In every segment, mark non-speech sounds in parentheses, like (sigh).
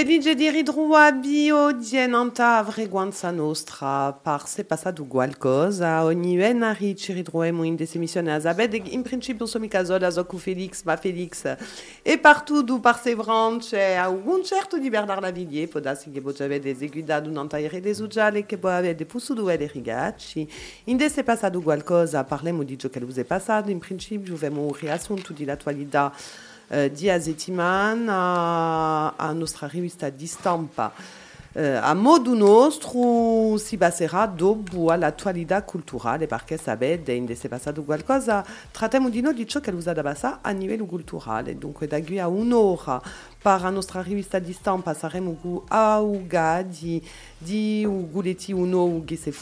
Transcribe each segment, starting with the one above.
Felice di ritrovabio dienanta avreguanza nostra ogni in questa emissione a Zabed in principio sono mica sola so con Felix ma Felix è partout du par se branche a un di Bernard Lavillier che avete eseguitato un'antaire des che possuto due rigacci. In se passato qualcosa parliamo di ciò che passato in di Azetiman a, a nostra rivista di stampa. Uh, a modo nostro si baserà dopo culturale perché sapete in se passato qualcosa. Trattiamo di noi di ciò che da bassa a livello culturale dunque da qui a un'ora per la nostra rivista di stampa saremo a Uga di, di Uguletti uno che si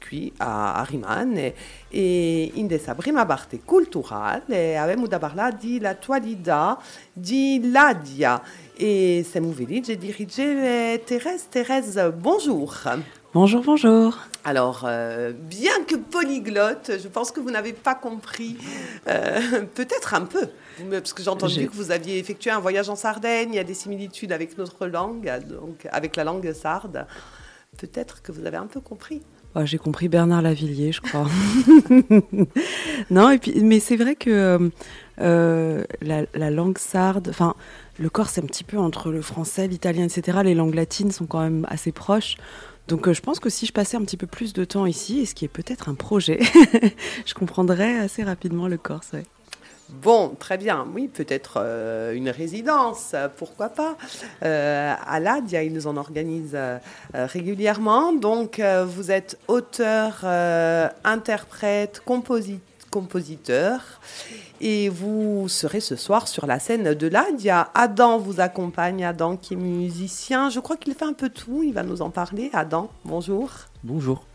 qui a, Rimane e in questa prima parte culturale abbiamo da parlare dell'attualità di Ladia e siamo felici di dirigere Thérèse. Thérèse, bonjour. Bonjour, bonjour. Alors, euh, bien que polyglotte, je pense que vous n'avez pas compris, euh, peut-être un peu, parce que j'ai entendu que vous aviez effectué un voyage en Sardaigne, il y a des similitudes avec notre langue, donc avec la langue sarde peut-être que vous avez un peu compris. J'ai compris Bernard Lavillier, je crois. (laughs) non, mais c'est vrai que euh, la, la, langue sarde, enfin, le corps, c'est un petit peu entre le français, l'italien, etc. Les langues latines sont quand même assez proches. Donc euh, je pense que si je passais un petit peu plus de temps ici, et ce qui est peut-être un projet, (laughs) je comprendrais assez rapidement le corse. Ouais. Bon, très bien. Oui, peut-être euh, une résidence, pourquoi pas. Euh, à l'ADIA, ils nous en organisent euh, régulièrement. Donc, vous êtes auteur, interprète, composi compositeur. Et vous serez ce soir sur la scène de l'ADIA. Adam vous accompagne, Adam qui est musicien. Je crois qu'il fait un peu tout. Il va nous en parler. Adam, bonjour. Bonjour.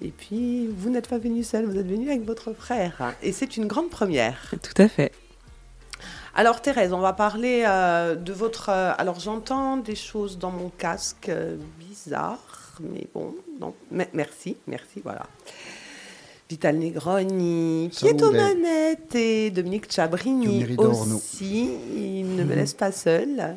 Et puis, vous n'êtes pas venu seul, vous êtes venu avec votre frère. Et c'est une grande première. Tout à fait. Alors Thérèse, on va parler euh, de votre... Euh, alors j'entends des choses dans mon casque euh, bizarres, mais bon, non. Merci, merci, voilà. Vital Negroni, qui est aux manettes, et Dominique Chabrini aussi. Il ne me laisse pas seul.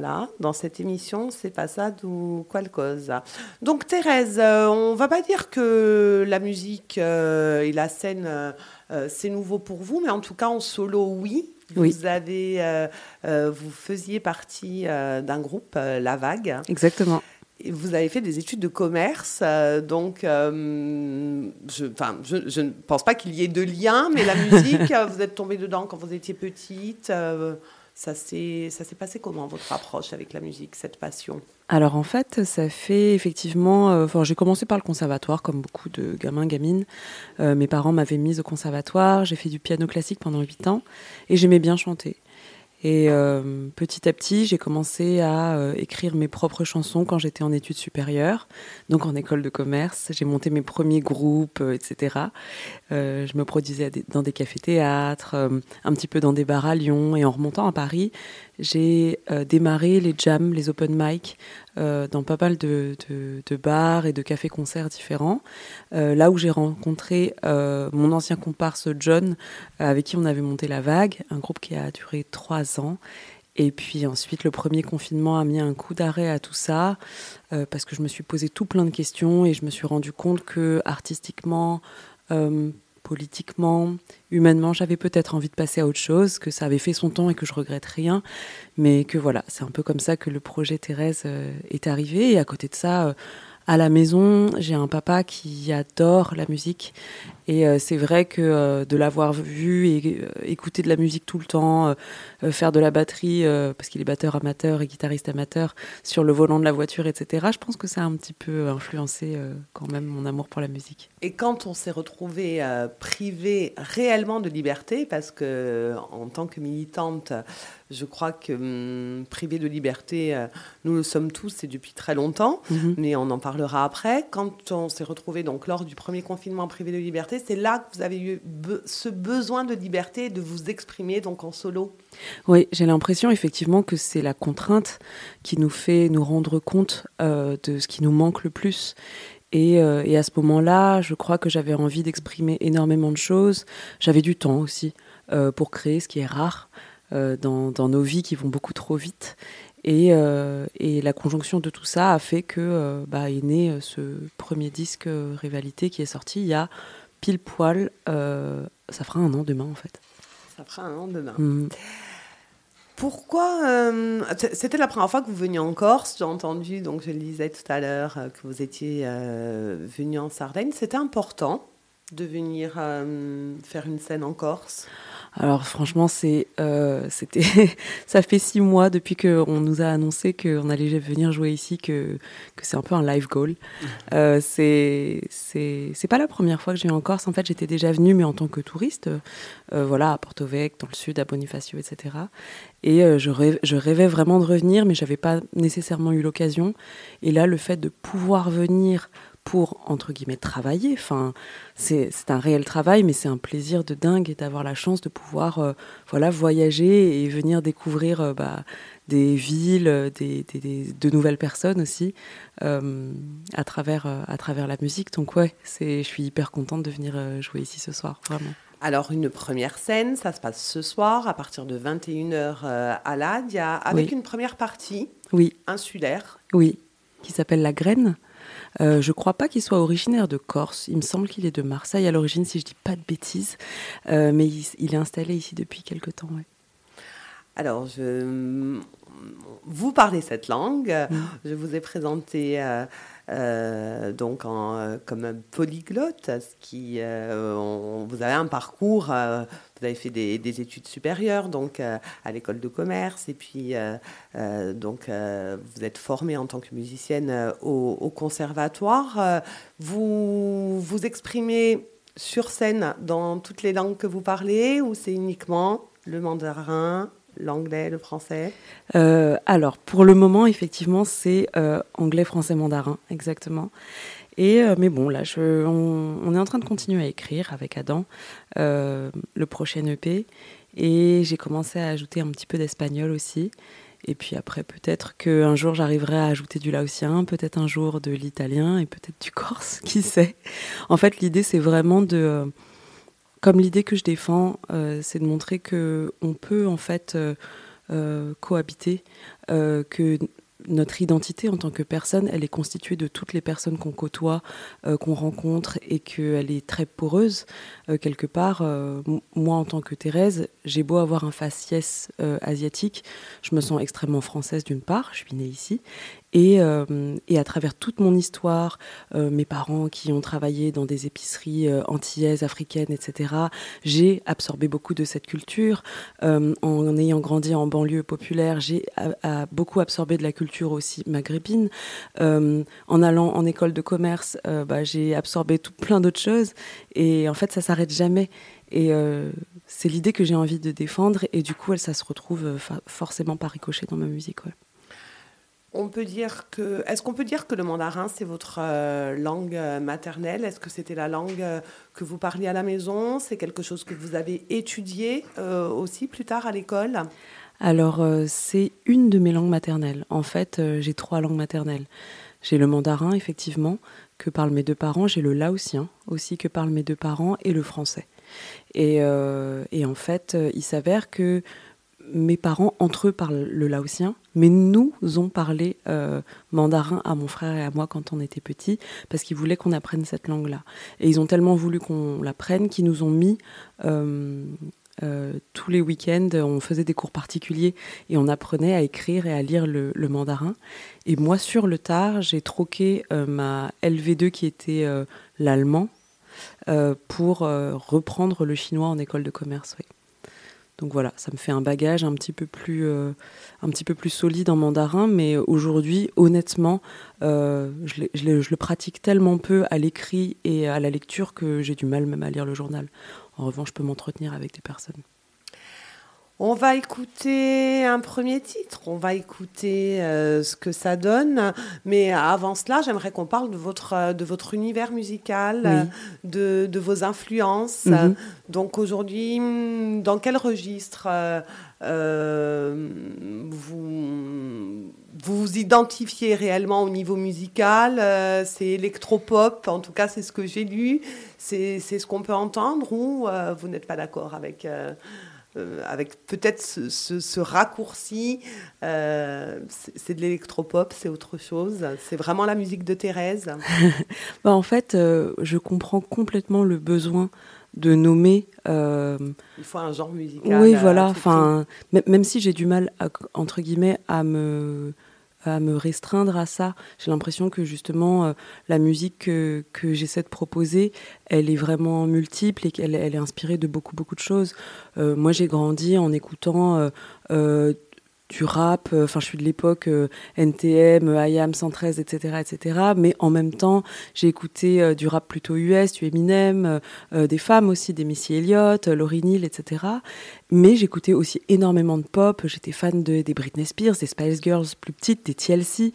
Voilà, dans cette émission, c'est pas ça ou qualcosa. Donc Thérèse, euh, on va pas dire que la musique euh, et la scène, euh, c'est nouveau pour vous, mais en tout cas en solo, oui. Oui. Vous avez, vous faisiez partie d'un groupe, La Vague. Exactement. Vous avez fait des études de commerce, euh, donc euh, je, je, je, ne pense pas qu'il y ait de lien, mais la (laughs) musique, vous êtes tombée dedans quand vous étiez petite. Euh, ça s'est passé comment votre approche avec la musique, cette passion? Alors en fait, ça fait effectivement. Euh, j'ai commencé par le conservatoire, comme beaucoup de gamins, gamines. Euh, mes parents m'avaient mise au conservatoire. J'ai fait du piano classique pendant 8 ans et j'aimais bien chanter. Et euh, petit à petit, j'ai commencé à euh, écrire mes propres chansons quand j'étais en études supérieures, donc en école de commerce. J'ai monté mes premiers groupes, euh, etc. je me produisais dans des cafés-théâtres, euh, un petit peu dans des bars à Lyon. Et en remontant à Paris, j'ai euh, démarré les jams, les open mic euh, dans pas mal de, bars et de cafés-concerts différents. Euh, là où j'ai rencontré mon ancien comparse John, avec qui on avait monté La Vague, un groupe qui a duré trois ans. Et puis ensuite, le premier confinement a mis un coup d'arrêt à tout ça, parce que je me suis posé tout plein de questions et je me suis rendu compte que artistiquement, politiquement, humainement, j'avais peut-être envie de passer à autre chose, que ça avait fait son temps et que je regrette rien, mais que voilà, c'est un peu comme ça que le projet Thérèse euh, est arrivé. Et à côté de ça, euh, à la maison, j'ai un papa qui adore la musique. Et euh, c'est vrai que de l'avoir vu et euh, écouter de la musique tout le temps, faire de la batterie, euh, parce qu'il est batteur amateur et guitariste amateur, sur le volant de la voiture, etc., je pense que ça a un petit peu influencé euh, quand même mon amour pour la musique. Et quand on s'est retrouvé euh, privé réellement de liberté, parce que en tant que militante, je crois que hum, privé de liberté, euh, nous le sommes tous et depuis très longtemps, -hmm. mais on en parlera après. Quand on s'est retrouvé donc lors du premier confinement privé de liberté, c'est là que vous avez eu be ce besoin de liberté de vous exprimer donc en solo? Oui, j'ai l'impression effectivement que c'est la contrainte qui nous fait nous rendre compte euh, de ce qui nous manque le plus. Et, euh, et à ce moment-là, je crois que j'avais envie d'exprimer énormément de choses. J'avais du temps aussi euh, pour créer, ce qui est rare. dans, dans, nos vies qui vont beaucoup trop vite. Et, et, la conjonction de tout ça a fait que bah, est né ce premier disque Rivalité qui est sorti il y a pile poil, ça fera un an demain en fait. Ça fera un an demain. Mmh. Pourquoi euh, C'était la première fois que vous veniez en Corse. J'ai entendu, donc je le disais tout à l'heure, euh, que vous étiez euh, venu en Sardaigne. C'était important de venir faire une scène en Corse? Alors franchement, c'est, euh, c'était, (laughs) ça fait six mois depuis qu'on nous a annoncé qu'on allait venir jouer ici que, que c'est un peu un live goal. Euh, c'est, c'est, c'est pas la première fois que viens en Corse. En fait, j'étais déjà venue, mais en tant que touriste, euh, voilà, à Porto Vecchio, dans le sud, à Bonifacio, etc. Et je, rêvais, je rêvais vraiment de revenir, mais j'avais pas nécessairement eu l'occasion. Et là, le fait de pouvoir venir pour, entre guillemets, travailler. Enfin, c'est un réel travail, mais c'est un plaisir de dingue et d'avoir la chance de pouvoir euh, voilà, voyager et venir découvrir euh, bah, des villes, euh, des, de nouvelles personnes aussi à, travers, à travers la musique. Donc ouais, je suis hyper contente de venir jouer ici ce soir, vraiment. Alors, une première scène, ça se passe ce soir à partir de 21h à l'Adia, avec une première partie oui. insulaire. Oui, qui s'appelle La Graine. Euh, je ne crois pas qu'il soit originaire de Corse. Il me semble qu'il est de Marseille à l'origine, si je dis pas de bêtises. Euh, mais il, est installé ici depuis quelque temps. Alors, je... vous parlez cette langue. Mm. Je vous ai présenté euh, euh, donc euh, comme un polyglotte, ce qui, euh, vous avez un parcours, vous avez fait des, études supérieures donc à l'école de commerce et puis donc vous êtes formée en tant que musicienne au conservatoire. vous vous exprimez sur scène dans toutes les langues que vous parlez ou c'est uniquement le mandarin, l'anglais, le français euh, Alors, pour le moment, effectivement, c'est euh, anglais, français, mandarin, exactement. Et, euh, mais bon, là, je, on, est en train de continuer à écrire avec Adam le prochain EP. Et j'ai commencé à ajouter un petit peu d'espagnol aussi. Et puis après, peut-être qu'un jour, j'arriverai à ajouter du laotien, peut-être un jour de l'italien et peut-être du corse, (laughs) qui sait? En fait, l'idée, c'est vraiment de comme l'idée que je défends, euh, c'est de montrer que on peut en fait euh, euh, cohabiter, que notre identité en tant que personne, elle est constituée de toutes les personnes qu'on côtoie, qu'on rencontre et qu'elle est très poreuse. quelque part, moi en tant que Thérèse, j'ai beau avoir un faciès asiatique, je me sens extrêmement française d'une part, je suis née ici, et, euh, et, à travers toute mon histoire, euh, mes parents qui ont travaillé dans des épiceries euh, antillaises, africaines, etc., j'ai absorbé beaucoup de cette culture. en ayant grandi en banlieue populaire, j'ai beaucoup absorbé de la culture aussi maghrébine. en allant en école de commerce, bah, j'ai absorbé tout plein d'autres choses. Et en fait, ça s'arrête jamais. Et c'est l'idée que j'ai envie de défendre. Et du coup, elle, ça se retrouve forcément par ricochet dans ma musique. On peut dire que, est-ce qu'on peut dire que le mandarin c'est votre euh, langue euh, maternelle? Est-ce que c'était la langue euh, que vous parliez à la maison? C'est quelque chose que vous avez étudié aussi plus tard à l'école? Alors c'est une de mes langues maternelles. En fait, j'ai trois langues maternelles. J'ai le mandarin effectivement que parlent mes deux parents. J'ai le laotien aussi que parlent mes deux parents et le français. Et, et en fait, il s'avère que mes parents, entre eux, parlent le laotien, mais nous ont parlé euh, mandarin à mon frère et à moi quand on était petits, parce qu'ils voulaient qu'on apprenne cette langue-là. Et ils ont tellement voulu qu'on l'apprenne qu'ils nous ont mis euh, euh, tous les week-ends, on faisait des cours particuliers et on apprenait à écrire et à lire le, mandarin. Et moi, sur le tard, j'ai troqué ma LV2 qui était l'allemand pour reprendre le chinois en école de commerce. Donc voilà, ça me fait un bagage un petit peu plus, euh, un petit peu plus solide en mandarin, mais aujourd'hui, honnêtement, euh, je, le pratique tellement peu à l'écrit et à la lecture que j'ai du mal même à lire le journal. En revanche, je peux m'entretenir avec des personnes. On va écouter un premier titre, on va écouter euh, ce que ça donne, mais avant cela, j'aimerais qu'on parle de votre, euh, de votre univers musical, de, vos influences. Mhm. Donc aujourd'hui, dans quel registre euh, vous, vous identifiez réellement au niveau musical C'est électropop, en tout cas c'est ce que j'ai lu, c'est ce qu'on peut entendre, ou vous n'êtes pas d'accord avec avec peut-être ce, raccourci. c'est de l'électropop, c'est autre chose. C'est vraiment la musique de Thérèse. (laughs) bah, en fait, je comprends complètement le besoin de nommer. Il faut un genre musical. Oui, voilà. Enfin, même si j'ai du mal, entre guillemets, à me me restreindre à ça. J'ai l'impression que justement euh, la musique que, j'essaie de proposer, elle est vraiment multiple et qu'elle elle est inspirée de beaucoup beaucoup de choses. Euh, moi j'ai grandi en écoutant euh, du rap, euh, enfin je suis de l'époque euh, NTM, IAM 113, etc., etc. Mais en même temps, j'ai écouté euh, du rap plutôt US, du Eminem, des femmes aussi, des Missy Elliott, Laurie Neal, etc. Mais j'écoutais aussi énormément de pop. J'étais fan de, des Britney Spears, des Spice Girls plus petites, des TLC.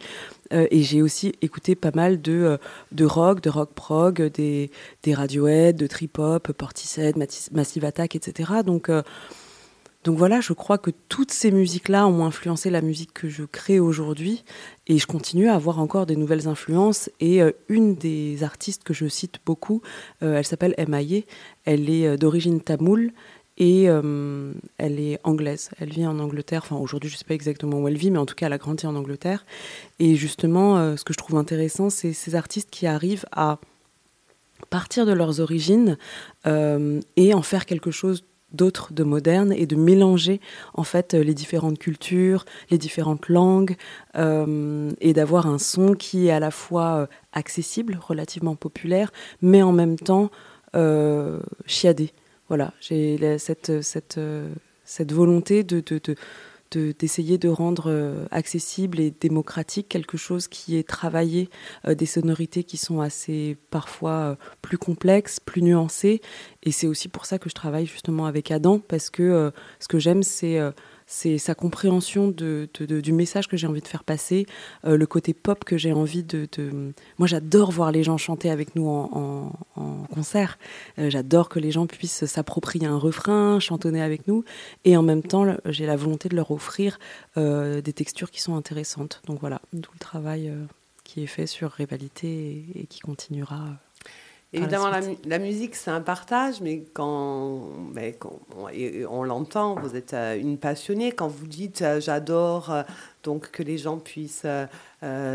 et j'ai aussi écouté pas mal de, de rock, de rock prog, des, des Radiohead, de trip-hop, Portishead, Massive Attack, etc. Donc donc voilà, je crois que toutes ces musiques-là ont influencé la musique que je crée aujourd'hui et je continue à avoir encore des nouvelles influences. Et euh, une des artistes que je cite beaucoup, euh, elle s'appelle Emaye, elle est euh, d'origine tamoule et elle est anglaise. Elle vit en Angleterre, enfin aujourd'hui je ne sais pas exactement où elle vit, mais en tout cas elle a grandi en Angleterre. Et justement, ce que je trouve intéressant, c'est ces artistes qui arrivent à partir de leurs origines et en faire quelque chose d'autres de modernes et de mélanger en fait les différentes cultures, les différentes langues euh, et d'avoir un son qui est à la fois euh, accessible, relativement populaire, mais en même temps euh, chiadé. Voilà, j'ai cette, cette, cette volonté de d'essayer de, rendre euh, accessible et démocratique quelque chose qui est travaillé, euh, des sonorités qui sont assez parfois euh, plus complexes, plus nuancées. Et c'est aussi pour ça que je travaille justement avec Adam, parce que ce que j'aime, c'est c'est sa compréhension de, du message que j'ai envie de faire passer, euh, le côté pop que j'ai envie de, Moi, j'adore voir les gens chanter avec nous en, concert. Euh, j'adore que les gens puissent s'approprier un refrain, chantonner avec nous, et en même temps, j'ai la volonté de leur offrir euh, des textures qui sont intéressantes. Donc voilà, tout le travail qui est fait sur Rivalité et qui continuera Évidemment, la, musique, c'est un partage, mais quand, on, l'entend, vous êtes euh, une passionnée. Quand vous dites euh, j'adore euh, donc que les gens puissent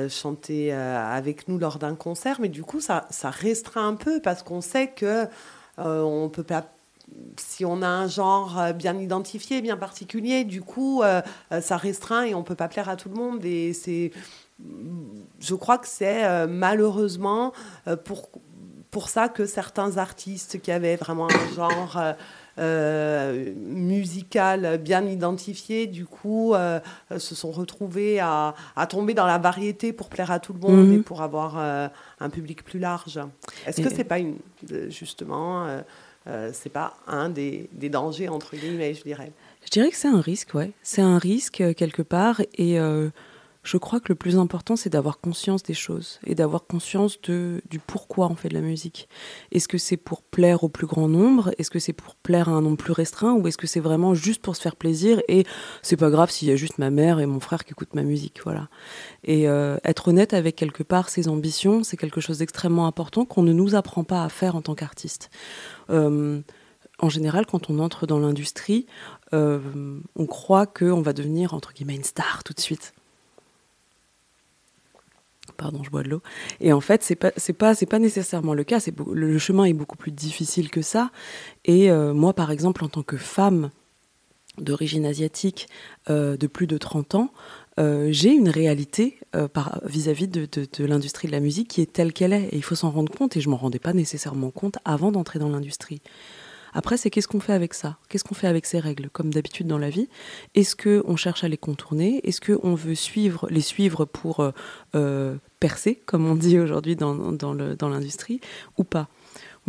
chanter avec nous lors d'un concert, mais du coup, ça, ça restreint un peu parce qu'on sait que on peut pas si on a un genre bien identifié, bien particulier, du coup, ça restreint et on peut pas plaire à tout le monde. Et c'est, je crois que c'est malheureusement pour pour ça que certains artistes qui avaient vraiment un genre euh, euh, musical bien identifié, du coup, euh, se sont retrouvés à, tomber dans la variété pour plaire à tout le monde mhm. et pour avoir un public plus large. Est-ce que c'est pas une, justement, c'est pas un des, des, dangers entre guillemets, je dirais? Je dirais que c'est un risque, ouais. C'est un risque quelque part et je crois que le plus important, c'est d'avoir conscience des choses et d'avoir conscience du pourquoi on fait de la musique. Est-ce que c'est pour plaire au plus grand nombre? Est-ce que c'est pour plaire à un nombre plus restreint? Ou est-ce que c'est vraiment juste pour se faire plaisir Et c'est pas grave s'il y a juste ma mère et mon frère qui écoutent ma musique, voilà. Et euh, être honnête avec quelque part ses ambitions, c'est quelque chose d'extrêmement important qu'on ne nous apprend pas à faire en tant qu'artiste. Euh, en général, quand on entre dans l'industrie, euh, on croit qu'on va devenir, entre guillemets, une star tout de suite pardon, je bois de l'eau. Et en fait, c'est pas, c'est pas, c'est pas nécessairement le cas. C'est le chemin est beaucoup plus difficile que ça. Et euh, moi, par exemple, en tant que femme d'origine asiatique euh, de plus de 30 ans, euh, j'ai une réalité par, vis-à-vis de, de, l'industrie de la musique qui est telle qu'elle est. Et il faut s'en rendre compte. Et je m'en rendais pas nécessairement compte avant d'entrer dans l'industrie. Après, c'est qu'est-ce qu'on fait avec ça? Qu'est-ce qu'on fait avec ces règles? Comme d'habitude dans la vie, est-ce qu'on cherche à les contourner? Est-ce qu'on veut suivre, les suivre pour percer, comme on dit aujourd'hui dans, dans l'industrie, ou pas?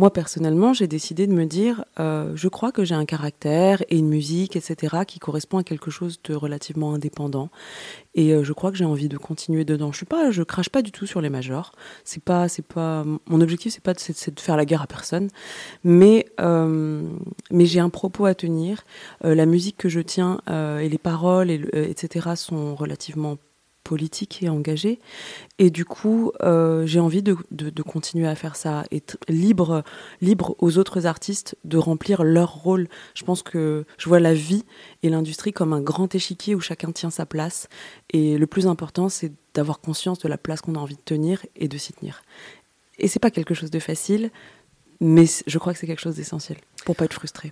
Moi, personnellement, j'ai décidé de me dire, euh, je crois que j'ai un caractère et une musique, etc., qui correspond à quelque chose de relativement indépendant. Et euh, je crois que j'ai envie de continuer dedans. Je suis pas, je crache pas du tout sur les majors. C'est pas, c'est pas, mon objectif, c'est pas de, de, faire la guerre à personne, mais euh, mais j'ai un propos à tenir. la musique que je tiens et les paroles, et, etc., sont relativement politique et engagée. Et du coup, euh, j'ai envie de, de, continuer à faire ça, être libre, libre aux autres artistes de remplir leur rôle. Je pense que je vois la vie et l'industrie comme un grand échiquier où chacun tient sa place. Et le plus important, c'est d'avoir conscience de la place qu'on a envie de tenir et de s'y tenir. Et c'est pas quelque chose de facile, mais je crois que c'est quelque chose d'essentiel pour pas être frustré.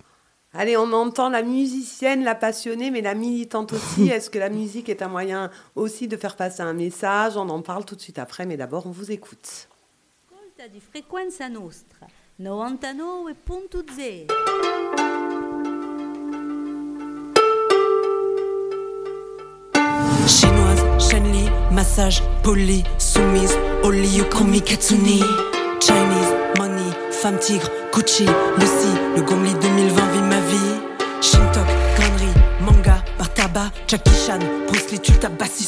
Allez, on entend la musicienne, la passionnée, mais la militante aussi. (laughs) Est-ce que la musique est un moyen aussi de faire passer un message? On en parle tout de suite après, mais d'abord, on vous écoute. di frequenza nostra 99.0 Chinoise, Shenli, massage, poli, soumise, Oli, Yokomi, Katsuni. Chinese, money, femme tigre, Gucci, Lucy, le Gomli 2020 Jackie Chan, Bruce Lee, tu tabassi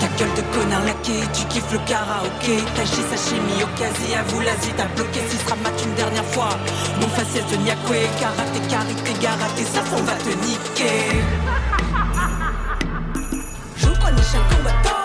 Ta gueule de connard laqué, tu kiffes le karaoké. Tachi, sashimi, okasi, à vous l'Asie, t'as bloqué si sera mat une dernière fois. Mon faciès de Nyakwe, karaté, karité, garaté, ça on va te niquer. Je connais chaque combattant.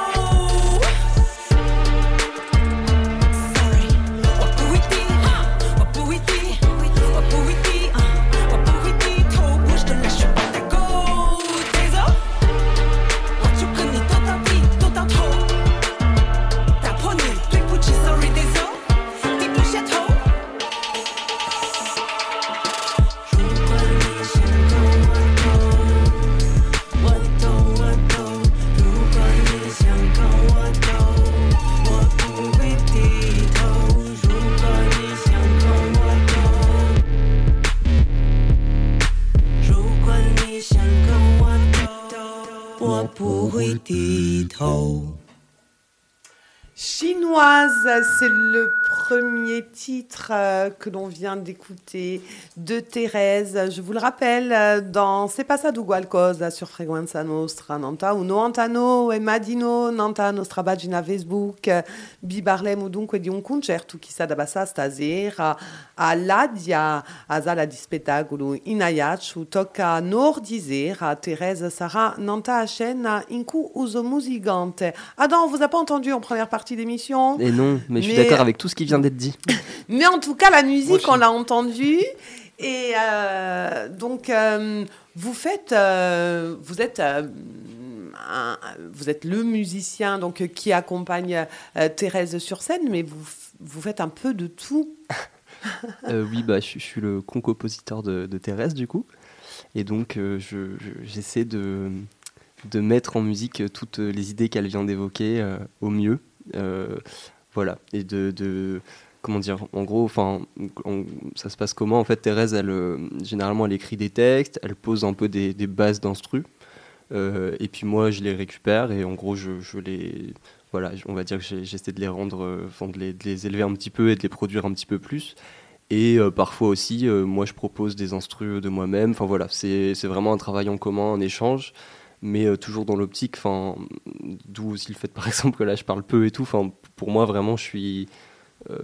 C'est le premier titre euh, que l'on vient d'écouter de Thérèse. Je vous le rappelle, euh, dans C'est pas ça qualcosa sur Frequenza Nostra, Nanta, uno antano e madino, Nanta nostra pagina Facebook, eh, vi parleremo dunque di un concerto da passare stasera all'Adia, a sala di spettacolo in Ajaccio, tocca nord di sera. Thérèse sarà Nanta a scena in cui uso musicante. Adam, on vous a pas entendu en première partie d'émission Et non, mais je suis d'accord avec tout ce qui vient d'être dit. (laughs) Mais en tout cas, la musique, on l'a entendue. Et euh, donc, euh, vous faites, euh, vous êtes, un- vous êtes le musicien donc qui accompagne euh, Thérèse sur scène, mais vous, vous faites un peu de tout. (laughs) Euh, oui, bah, je, suis le concompositeur de, de Thérèse, du coup. Et donc, euh, je- je- j'essaie de, de mettre en musique toutes les idées qu'elle vient d'évoquer euh, au mieux. Euh, voilà. Et de. de- comment dire En gros, enfin, ça se passe comment? En fait, Thérèse, elle, euh, généralement, elle écrit des textes, elle pose un peu des, des bases d'instru. Euh, et puis moi, je les récupère et en gros, je les. Voilà, on va dire que j'essaie de les rendre, euh, enfin, de les, de les élever un petit peu et de les produire un petit peu plus. Et euh, parfois aussi, euh, moi, je propose des instrus de moi-même. Enfin voilà, c'est vraiment un travail en commun, un échange, mais toujours dans l'optique. Enfin, d'où aussi le fait, par (laughs) exemple, que là, je parle peu et tout. Enfin, pour moi, vraiment, je suis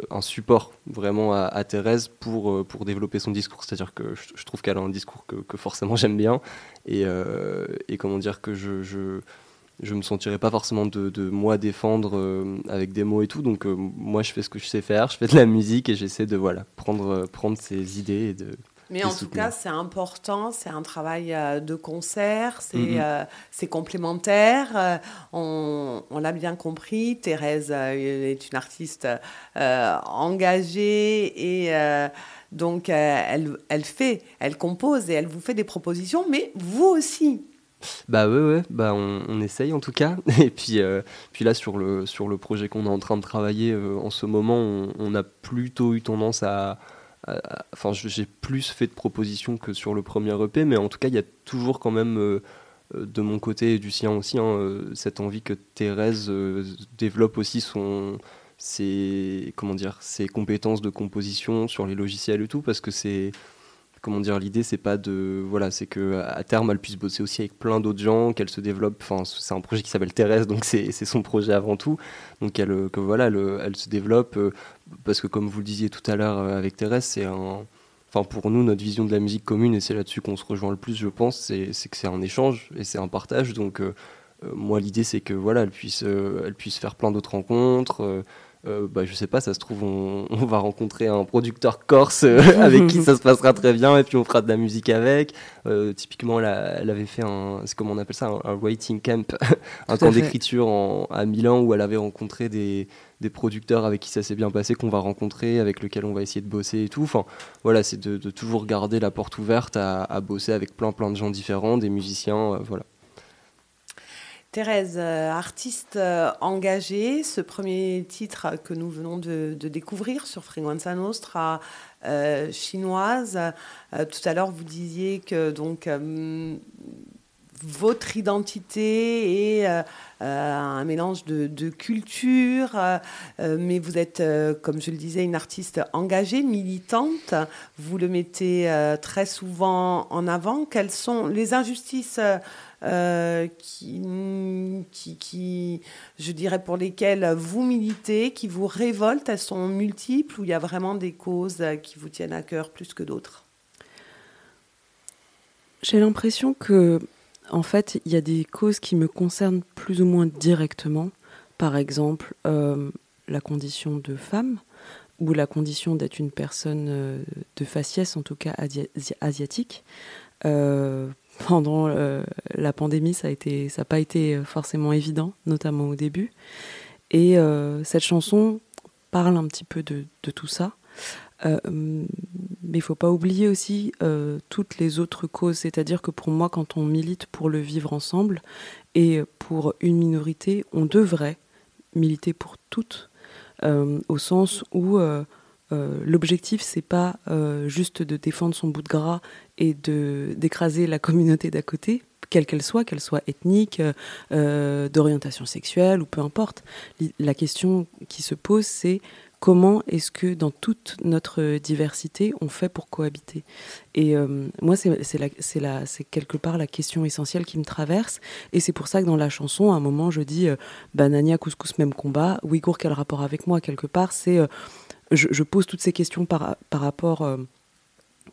un support vraiment à, à Thérèse pour, pour développer son discours. C'est-à-dire que je, trouve qu'elle a un discours que, que forcément j'aime bien et, et comment dire que je, je me sentirais pas forcément de, de moi défendre euh, avec des mots et tout. Donc euh, moi je fais ce que je sais faire, je fais de la musique et j'essaie de voilà prendre, euh, prendre ces idées et de Mais en tout cas, c'est important, c'est un travail de concert, c'est c'est complémentaire. on on l'a bien compris, Thérèse est une artiste engagée et donc elle, elle fait, elle compose et elle vous fait des propositions, mais vous aussi. Bah ouais, ouais, bah on, essaye en tout cas. (laughs) Et puis, euh, puis là, sur le, sur le projet qu'on est en train de travailler euh, en ce moment, on, a plutôt eu tendance à. Enfin, j'ai plus fait de propositions que sur le premier EP, mais en tout cas, il y a toujours quand même, euh, de mon côté et du sien aussi, hein, cette envie que Thérèse développe aussi son. Ses, comment dire, ses compétences de composition sur les logiciels et tout, parce que c'est, comment dire, l'idée c'est pas de voilà, c'est que à terme elle puisse bosser aussi avec plein d'autres gens, qu'elle se développe. Enfin, c'est un projet qui s'appelle Thérèse, donc c'est son projet avant tout. Donc elle, euh, que voilà, elle, elle se développe euh, parce que comme vous le disiez tout à l'heure euh, avec Thérèse, c'est un Enfin, pour nous, notre vision de la musique commune, et c'est là-dessus qu'on se rejoint le plus, je pense, c'est que c'est un échange et c'est un partage. Donc, moi, l'idée, c'est que voilà, elle puisse, elle puisse faire plein d'autres rencontres. Euh, bah, je sais pas, ça se trouve, on, on va rencontrer un producteur corse euh, (laughs) avec qui ça se passera très bien et puis on fera de la musique avec. Euh, typiquement, elle, avait fait un, c'est comment on appelle ça, un, un writing camp, (laughs) un camp d'écriture à Milan où elle avait rencontré des, des producteurs avec qui ça s'est bien passé, qu'on va rencontrer, avec lesquels on va essayer de bosser et tout. Enfin, voilà, c'est de, de toujours garder la porte ouverte à, à bosser avec plein plein de gens différents, des musiciens, euh, voilà. Thérèse, euh, artiste euh, engagée, ce premier titre que nous venons de, découvrir sur Frequenza Nostra, euh, chinoise. Tout à l'heure, vous disiez que donc votre identité est un mélange de, culture, mais vous êtes, comme je le disais, une artiste engagée, militante. Vous le mettez très souvent en avant. Quelles sont les injustices euh, qui, qui, qui, je dirais, pour lesquelles vous militez, qui vous révoltent Elles sont multiples ou il y a vraiment des causes qui vous tiennent à cœur plus que d'autres? J'ai l'impression que, en fait, il y a des causes qui me concernent plus ou moins directement. Par exemple, euh, la condition de femme ou la condition d'être une personne euh, de faciès, en tout cas asiatique. Pendant euh, la pandémie, ça n'a pas été forcément évident, notamment au début. Et euh, cette chanson parle un petit peu de, tout ça. Euh, mais il faut pas oublier aussi euh, toutes les autres causes. C'est-à-dire que pour moi, quand on milite pour le vivre ensemble et pour une minorité, on devrait militer pour toutes, euh, au sens où euh, l'objectif c'est pas euh, juste de défendre son bout de gras et de d'écraser la communauté d'à côté, quelle qu'elle soit, qu'elle soit ethnique, euh, d'orientation sexuelle ou peu importe. La question qui se pose c'est comment est-ce que dans toute notre diversité, on fait pour cohabiter? Et euh, moi, c'est quelque part la question essentielle qui me traverse. Et c'est pour ça que dans la chanson, à un moment, je dis Banania, couscous, même combat. Ouïghour, quel rapport avec moi Quelque part, c'est. Je, pose toutes ces questions par, par rapport. euh,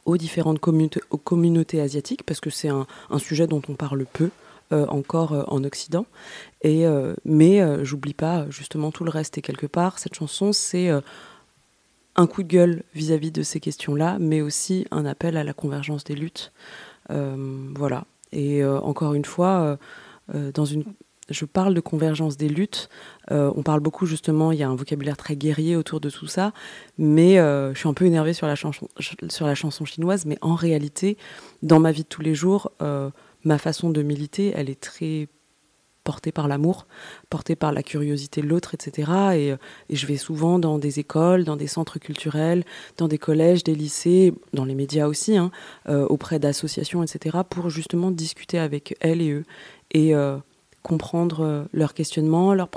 aux différentes communautés, asiatiques, parce que c'est un, sujet dont on parle peu euh, encore euh, en Occident. Et, mais j'oublie pas justement tout le reste. Et quelque part, cette chanson, c'est un coup de gueule vis-à-vis de ces questions-là, mais aussi un appel à la convergence des luttes. Voilà. Et encore une fois, dans une je parle de convergence des luttes. Euh, on parle beaucoup justement, il y a un vocabulaire très guerrier autour de tout ça, mais euh, je suis un peu énervée sur la, chanson, sur la chanson chinoise, mais en réalité, dans ma vie de tous les jours, euh, ma façon de militer, elle est très portée par l'amour, portée par la curiosité de l'autre, etc. Et, je vais souvent dans des écoles, dans des centres culturels, dans des collèges, des lycées, dans les médias aussi, hein, auprès d'associations, etc., pour justement discuter avec elles et eux. Et comprendre leurs questionnements, leurs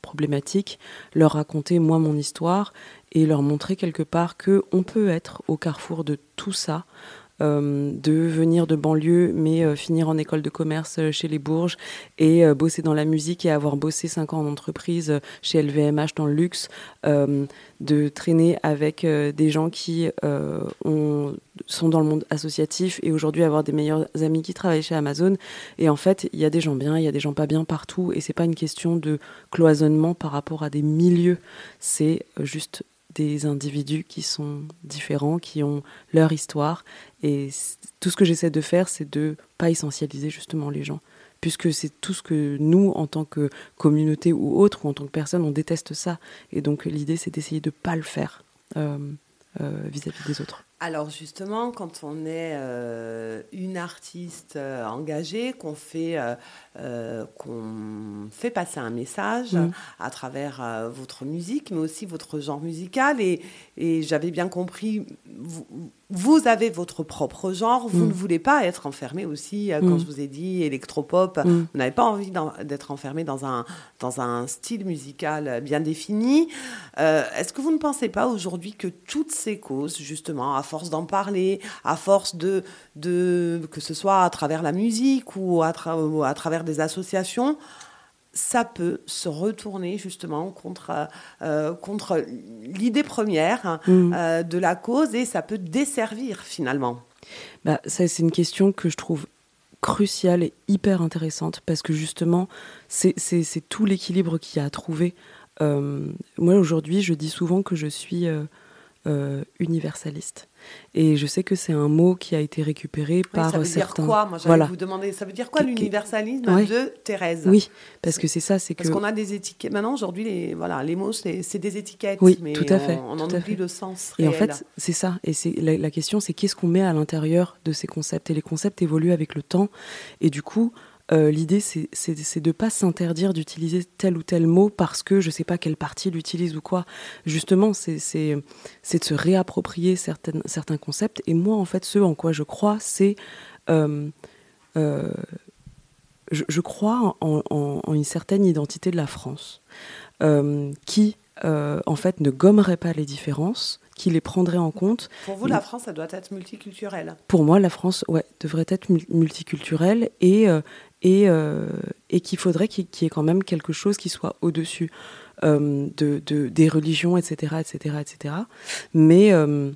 problématiques, leur raconter moi mon histoire et leur montrer quelque part que on peut être au carrefour de tout ça, euh, de venir de banlieue, mais euh, finir en école de commerce euh, chez les Bourges et euh, bosser dans la musique et avoir bossé cinq ans en entreprise euh, chez LVMH dans le luxe, euh, de traîner avec euh, des gens qui euh, ont, sont dans le monde associatif et aujourd'hui avoir des meilleurs amis qui travaillent chez Amazon. Et en fait, il y a des gens bien, il y a des gens pas bien partout et c'est pas une question de cloisonnement par rapport à des milieux, c'est euh, juste des individus qui sont différents, qui ont leur histoire. Et tout ce que j'essaie de faire, c'est de pas essentialiser justement les gens. Puisque c'est tout ce que nous, en tant que communauté ou autre, ou en tant que personne, on déteste ça. Et donc l'idée, c'est d'essayer de pas le faire euh, euh, vis-à-vis des autres. Alors justement, quand on est euh, une artiste euh, engagée, qu'on fait, euh, qu'on fait passer un message à travers votre musique, mais aussi votre genre musical, et, et j'avais bien compris, vous, vous avez votre propre genre, vous Mm. ne voulez pas être enfermé aussi, euh, quand Mm. je vous ai dit électropop, Mm. vous n'avez pas envie d'être enfermé dans un, dans un style musical bien défini. Euh, Est-ce que vous ne pensez pas aujourd'hui que toutes ces causes, justement, à force d'en parler, à force de, de que ce soit à travers la musique ou à, tra- ou à travers des associations, ça peut se retourner justement contre, euh, contre l'idée première Mm. euh, de la cause et ça peut desservir finalement. Bah, ça, c'est une question que je trouve cruciale et hyper intéressante parce que justement, c'est c'est- c'est tout l'équilibre qu'il y a à trouver. Euh, moi, aujourd'hui, je dis souvent que je suis euh, universaliste. Et je sais que c'est un mot qui a été récupéré Oui, par ça veut certains. dire quoi Moi, Voilà. vous demander, ça veut dire quoi l'universalisme Ouais. de Thérèse Oui, parce que c'est ça, c'est que. Parce qu'on a des étiquettes. Maintenant, aujourd'hui, les, voilà, les mots, c'est des étiquettes. Oui, mais tout à fait, On, on en oublie le sens Et en réel. fait, c'est ça. Et c'est la, la question, c'est qu'est-ce qu'on met à l'intérieur de ces concepts? Et les concepts évoluent avec le temps. Et du coup, euh, l'idée, c'est de pas s'interdire d'utiliser tel ou tel mot parce que je sais pas quelle partie l'utilise ou quoi. Justement, c'est de se réapproprier certaines, certains concepts. Et moi, en fait, ce en quoi je crois, c'est euh, euh, je, je crois en, en- en une certaine identité de la France qui, en fait, ne gommerait pas les différences, qui les prendrait en compte. Pour vous, la France, ça doit être multiculturel. Pour moi, la France ouais, devrait être mul- multiculturelle et, euh, et, euh, et qu'il faudrait qu'il y ait quand même quelque chose qui soit au-dessus euh, de, de- des religions, etc., etc., etc. Mais, euh,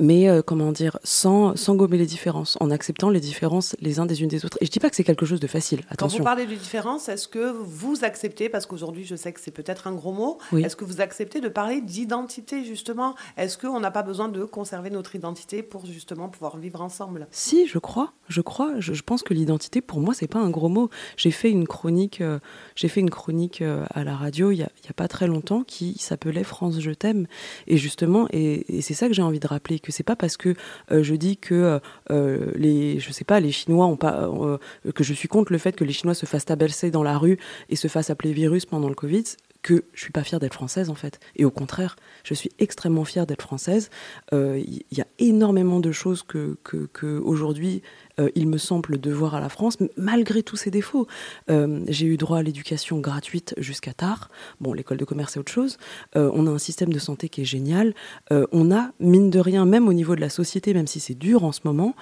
mais euh, comment dire, sans, sans gommer les différences, en acceptant les différences les uns des unes des autres. Et je dis pas que c'est quelque chose de facile, Quand vous attention. parlez de différence, est-ce que vous acceptez, parce qu'aujourd'hui je sais que c'est peut-être un gros mot, Oui. est-ce que vous acceptez de parler d'identité justement? Est-ce qu'on n'a pas besoin de conserver notre identité pour justement pouvoir vivre ensemble? Si, je crois, je crois. Je, je pense que l'identité, pour moi, c'est pas un gros mot. J'ai fait une chronique, euh, j'ai fait une chronique euh, à la radio il y, y a pas très longtemps qui s'appelait France je t'aime. Et justement, et, et c'est ça que j'ai envie de rappeler, que c'est pas parce que euh, je dis que euh, les, je sais pas, les Chinois ont pas, euh, que je suis contre le fait que les Chinois se fassent tabasser dans la rue et se fassent appeler virus pendant le Covid que je suis pas fière d'être française en fait. Et au contraire, je suis extrêmement fière d'être française. Euh, Il y, a énormément de choses que aujourd'hui euh, il me semble devoir à la France, malgré tous ses défauts. Euh, J'ai eu droit à l'éducation gratuite jusqu'à tard. Bon, l'école de commerce c'est autre chose. Euh, on a un système de santé qui est génial. On a mine de rien, même au niveau de la société, même si c'est dur en ce moment.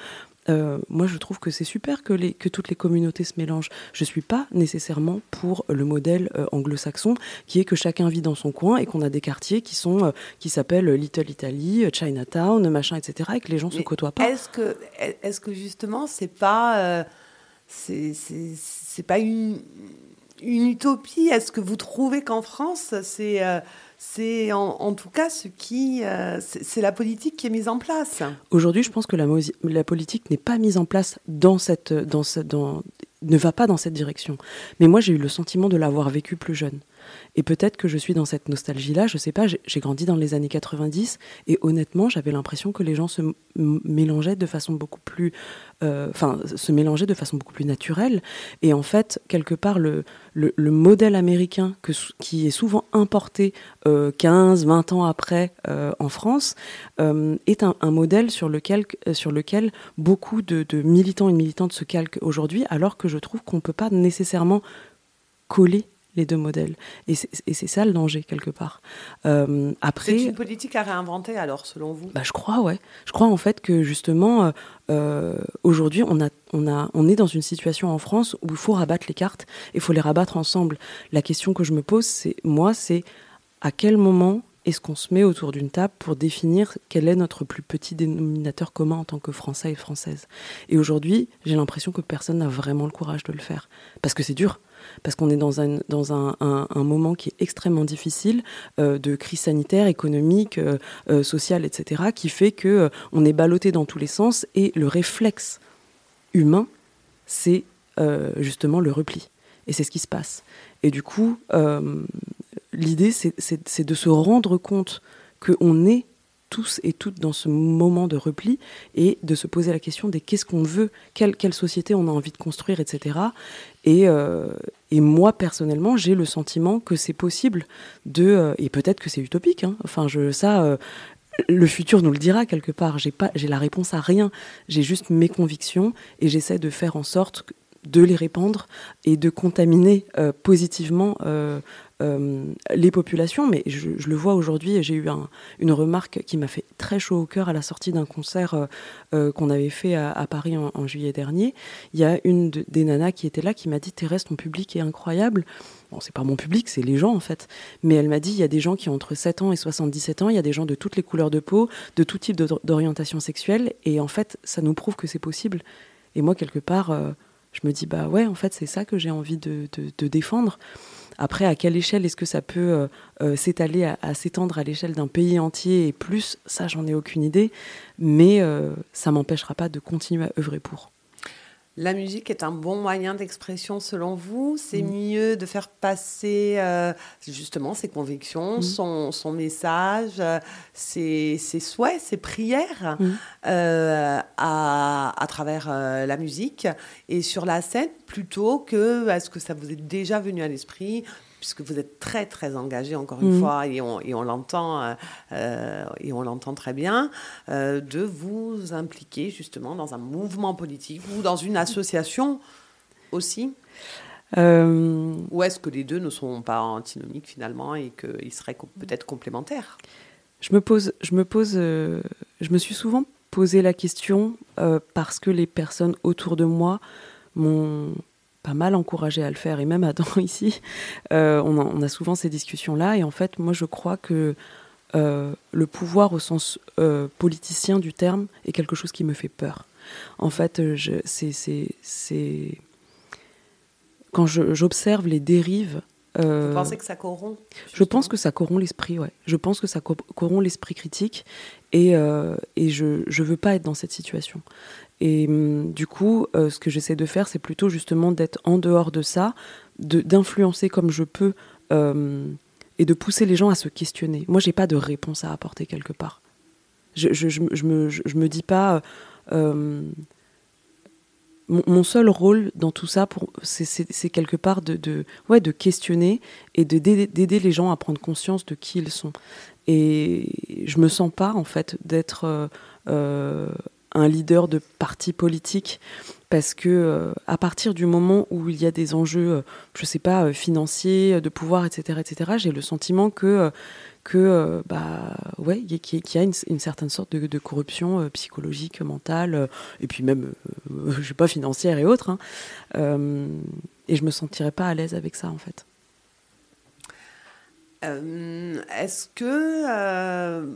euh, moi, je trouve que c'est super que, les, que toutes les communautés se mélangent. Je suis pas nécessairement pour le modèle euh, anglo-saxon qui est que chacun vit dans son coin et qu'on a des quartiers qui sont euh, qui s'appellent Little Italy, Chinatown, machin, etc. et que les gens se Mais côtoient pas. Est-ce que, est-ce que justement, c'est pas, euh, pas une, une utopie Est-ce que vous trouvez qu'en France, c'est, euh, en, tout cas ce qui, euh, c'est, la politique qui est mise en place? Aujourd'hui, je pense que la, la politique n'est pas mise en place dans cette, dans cette, dans, ne va pas dans cette direction. Mais moi, j'ai eu le sentiment de l'avoir vécu plus jeune. Et peut-être que je suis dans cette nostalgie-là, je sais pas, j'ai grandi dans les années 90 et honnêtement, j'avais l'impression que les gens se mélangeaient de façon beaucoup plus, euh, enfin, se mélangeaient de façon beaucoup plus naturelle. Et en fait, quelque part, le, le, le modèle américain qui est souvent importé euh, 15, 20 ans après euh, en France euh, est un, modèle sur lequel, euh, sur lequel beaucoup de, de militants et militantes se calquent aujourd'hui, alors que je trouve qu'on ne peut pas nécessairement coller les deux modèles. Et c'est ça le danger, quelque part. Euh, après. C'est une politique à réinventer alors, selon vous? Bah, je crois, ouais. Je crois en fait que justement, euh, euh, aujourd'hui, on, a, on, a, on est dans une situation en France où il faut rabattre les cartes et il faut les rabattre ensemble. La question que je me pose, c'est moi, c'est à quel moment est-ce qu'on se met autour d'une table pour définir quel est notre plus petit dénominateur commun en tant que Français et Françaises Et aujourd'hui, j'ai l'impression que personne n'a vraiment le courage de le faire. Parce que c'est dur. Parce qu'on est dans, un, dans un, un- moment qui est extrêmement difficile, euh, de crise sanitaire, économique, euh, euh, sociale, etc., qui fait que on est ballotté dans tous les sens et le réflexe humain, c'est justement le repli. Et c'est ce qui se passe. Et du coup, l'idée, c'est- de se rendre compte qu'on est tous et toutes dans ce moment de repli et de se poser la question des qu'est-ce qu'on veut, quelle, société on a envie de construire, etc. Et, euh, et moi, personnellement, j'ai le sentiment que c'est possible de... euh, et peut-être que c'est utopique, hein, enfin, ça... euh, le futur nous le dira quelque part. J'ai la réponse à rien. J'ai juste mes convictions et j'essaie de faire en sorte de les répandre et de contaminer positivement les populations. Mais je, le vois aujourd'hui. J'ai eu un- une remarque qui m'a fait très chaud au cœur à la sortie d'un concert euh, euh, qu'on avait fait à, Paris en, juillet dernier. Il y a une de- des nanas qui était là qui m'a dit Thérèse, ton public est incroyable. Bon, c'est pas mon public, c'est les gens en fait. Mais elle m'a dit il y a des gens qui ont entre 7 ans et 77 ans, il y a des gens de toutes les couleurs de peau, de tout type d'orientation sexuelle. Et en fait, ça nous prouve que c'est possible. Et moi, quelque part, euh, je me dis bah ouais, en fait, c'est ça que j'ai envie de défendre. Après, à quelle échelle est-ce que ça peut euh, euh, s'étaler, à, s'étendre à l'échelle d'un pays entier et plus? Ça, j'en ai aucune idée. Mais euh, ça m'empêchera pas de continuer à œuvrer pour. La musique est un bon moyen d'expression selon vous C'est Mm. mieux de faire passer euh, justement ses convictions, Mm. son, son message, euh, ses, ses souhaits, ses prières Mm. euh, à, à travers la musique et sur la scène plutôt que est-ce que ça vous est déjà venu à l'esprit puisque vous êtes très très engagé encore une Mm. fois et on, et on l'entend euh, euh, et on l'entend très bien euh, de vous impliquer justement dans un mouvement politique ou dans une association aussi? Euh, Ou est-ce que les deux ne sont pas antinomiques finalement et qu'ils seraient co- peut-être complémentaires? Je me pose, je me pose, je me suis souvent posé la question parce que les personnes autour de moi m'ont pas mal encouragé à le faire et même (laughs) Adam ici, euh, on, a, on a souvent ces discussions-là et en fait, moi, je crois que euh, le pouvoir au sens euh, politicien du terme est quelque chose qui me fait peur. En fait, c'est, quand j'observe les dérives. Vous pensez que ça corrompt je pense que ça corrompt l'esprit, ouais. Je pense que ça co- corrompt l'esprit critique et, et je ne veux pas être dans cette situation. Et hum, du coup, euh, ce que j'essaie de faire, c'est plutôt justement d'être en dehors de ça, d'influencer comme je peux euh, et de pousser les gens à se questionner. Moi, j'ai pas de réponse à apporter quelque part. Je, je, je, je me, dis pas. euh, mon, mon seul rôle dans tout ça, c'est- quelque part de, de, ouais, de questionner et de d'aider les gens à prendre conscience de qui ils sont. Et je me sens pas en fait d'être euh, un leader de parti politique parce que euh, à partir du moment où il y a des enjeux, euh, je sais pas, euh, financiers, de pouvoir, etc., etc., j'ai le sentiment que euh, que euh, bah ouais, qu'il y, a- une, certaine sorte de, corruption euh, psychologique, mentale, euh, et puis même, euh, (laughs) je sais pas, financière et autres. hein. Euh, et je me sentirais pas à l'aise avec ça en fait. Euh, Est-ce que euh,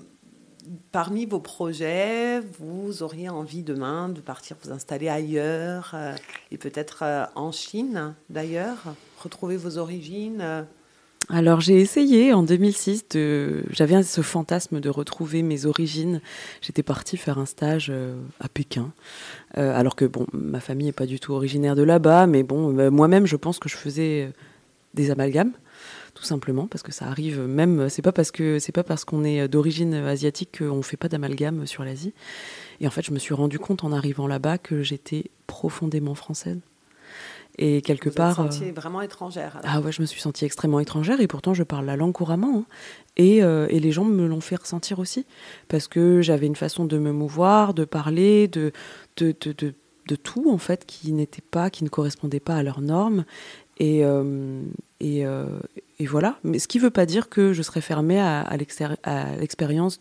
parmi vos projets, vous auriez envie demain de partir vous installer ailleurs euh, et peut-être euh, en Chine d'ailleurs, retrouver vos origines euh, Alors j'ai essayé en 2006 de, j'avais ce fantasme de retrouver mes origines. J'étais partie faire un stage à Pékin, alors que bon, ma famille est pas du tout originaire de là-bas, mais bon, moi-même je pense que je faisais des amalgames, tout simplement parce que ça arrive. Même c'est pas parce que c'est pas parce qu'on est d'origine asiatique qu'on fait pas d'amalgame sur l'Asie. Et en fait, je me suis rendu compte en arrivant là-bas que j'étais profondément française. Et quelque vous part. êtes euh, vraiment étrangère. alors. ah ouais, je me suis sentie extrêmement étrangère et pourtant je parle la langue couramment. hein. Et, euh, et les gens me l'ont fait ressentir aussi. Parce que j'avais une façon de me mouvoir, de parler, de, de, de, de, de tout en fait qui n'était pas, qui ne correspondait pas à leurs normes. Et, euh, et, euh, et voilà. Mais ce qui ne veut pas dire que je serais fermée à, l'expérience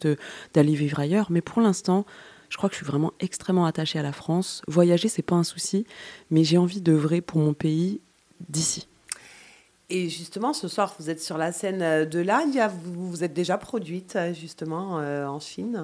d'aller vivre ailleurs. Mais pour l'instant, je crois que je suis vraiment extrêmement attachée à la France. Voyager, c'est pas un souci, mais j'ai envie d'œuvrer pour mon pays d'ici. Et justement, ce soir, vous êtes sur la scène euh, de l'Aïe. Vous vous êtes déjà produite, euh, justement, euh, en Chine?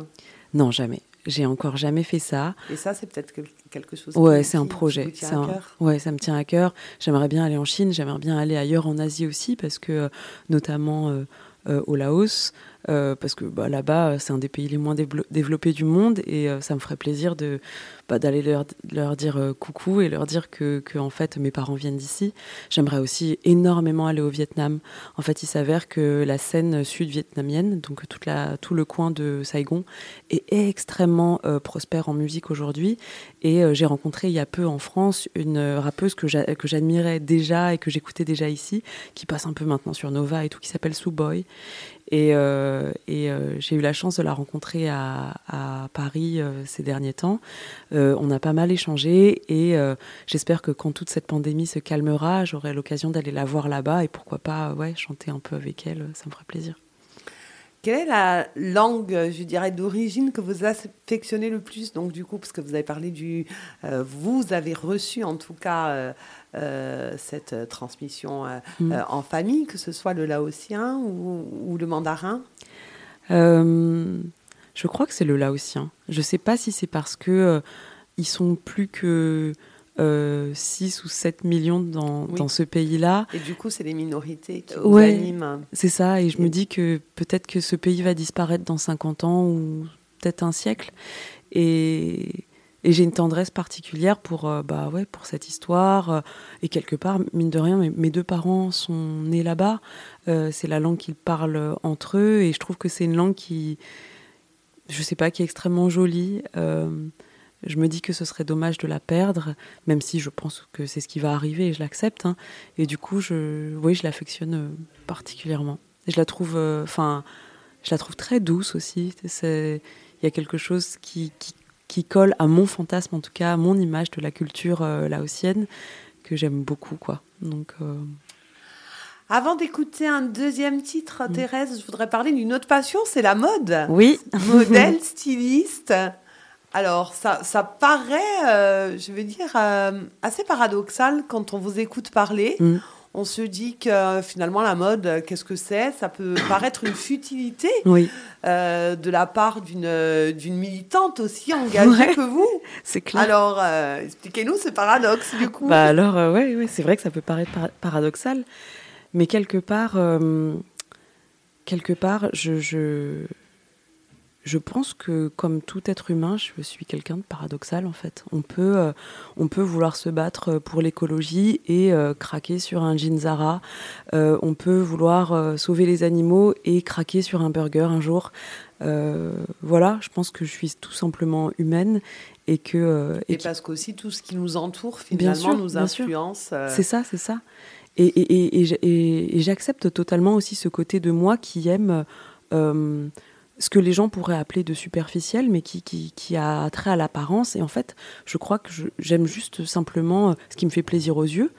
Non, jamais. J'ai encore jamais fait ça. Et ça, c'est peut-être quel- quelque chose Ouais, qui- c'est un qui- qui projet. à un-. Ouais, ça me tient à cœur. J'aimerais bien aller en Chine, j'aimerais bien aller ailleurs en Asie aussi, parce que euh, notamment euh, euh, au Laos, euh, parce que bah, là-bas, euh, c'est un des pays les moins développés du monde, et euh, ça me ferait plaisir bah, d'aller leur, dire coucou et leur dire que, en fait mes parents viennent d'ici. J'aimerais aussi énormément aller au Vietnam. En fait, il s'avère que la scène sud-vietnamienne, donc tout le coin de Saigon, est extrêmement prospère en musique aujourd'hui. Et j'ai rencontré il y a peu en France une rappeuse que j'admirais déjà et que j'écoutais déjà ici, qui passe un peu maintenant sur Nova et tout, qui s'appelle Sue Boy. Et, euh, euh, j'ai eu la chance de la rencontrer à, Paris euh, ces derniers temps. On a pas mal échangé et j'espère que quand toute cette pandémie se calmera, j'aurai l'occasion d'aller la voir là-bas et pourquoi pas ouais, chanter un peu avec elle, ça me ferait plaisir. Quelle est la langue, je dirais, d'origine que vous affectionnez le plus Donc, du coup, parce que vous avez parlé du. euh, vous avez reçu, en tout cas, euh, euh, cette transmission Mm. en famille, que ce soit le laotien ou, ou le mandarin? Je crois que c'est le laotien. Je sais pas si c'est parce que ils sont plus que euh, 6 ou 7 millions dans, Oui. dans ce pays-là. Et du coup, c'est les minorités qui Ouais. animent. C'est ça, et je Et- me dis que peut-être que ce pays va disparaître dans 50 ans ou peut-être un siècle. Et, et j'ai une tendresse particulière pour, euh, bah ouais, pour cette histoire. euh, et quelque part, mine de rien, mes, mes deux parents sont nés là-bas. Euh, c'est la langue qu'ils parlent entre eux. Et je trouve que c'est une langue qui, je sais pas, qui est extrêmement jolie. Je me dis que ce serait dommage de la perdre, même si je pense que c'est ce qui va arriver et je l'accepte. hein. Et du coup, je, oui, je l'affectionne euh, particulièrement. Et je la trouve, euh, enfin, je la trouve très douce aussi. Il y a quelque chose qui, qui, qui colle à mon fantasme, en tout cas, à mon image de la culture euh, laotienne que j'aime beaucoup, quoi. Donc, euh, Avant d'écouter un deuxième titre, Mm. Thérèse, je voudrais parler d'une autre passion, c'est la mode. oui, Modèle, (laughs) styliste. Alors, ça, ça paraît, euh, je veux dire, euh, assez paradoxal quand on vous écoute parler. Mm. On se dit que finalement, la mode, qu'est-ce que c'est? Ça peut (coughs) paraître une futilité oui, euh, de la part d'une d'une militante aussi engagée Ouais. que vous. (laughs) c'est clair. Alors, expliquez-nous ce paradoxe, du coup. Bah alors, euh, ouais, ouais, c'est vrai que ça peut paraître par- paradoxal, mais quelque part, quelque part, je, je, je pense que comme tout être humain, je suis quelqu'un de paradoxal en fait. On peut, euh, on peut vouloir se battre pour l'écologie et euh, craquer sur un jean Zara. Euh, on peut vouloir euh, sauver les animaux et craquer sur un burger un jour. Euh, voilà, je pense que je suis tout simplement humaine et que euh, Et que- parce qu'aussi, tout ce qui nous entoure, Bien finalement, sûr, nous influence. euh, C'est ça, c'est ça. Et, et, et, et et- et j'accepte totalement aussi ce côté de moi qui aime euh, ce que les gens pourraient appeler de superficiel, mais qui, qui, qui a trait à l'apparence. Et en fait, je crois que j'aime juste simplement euh, ce qui me fait plaisir aux yeux.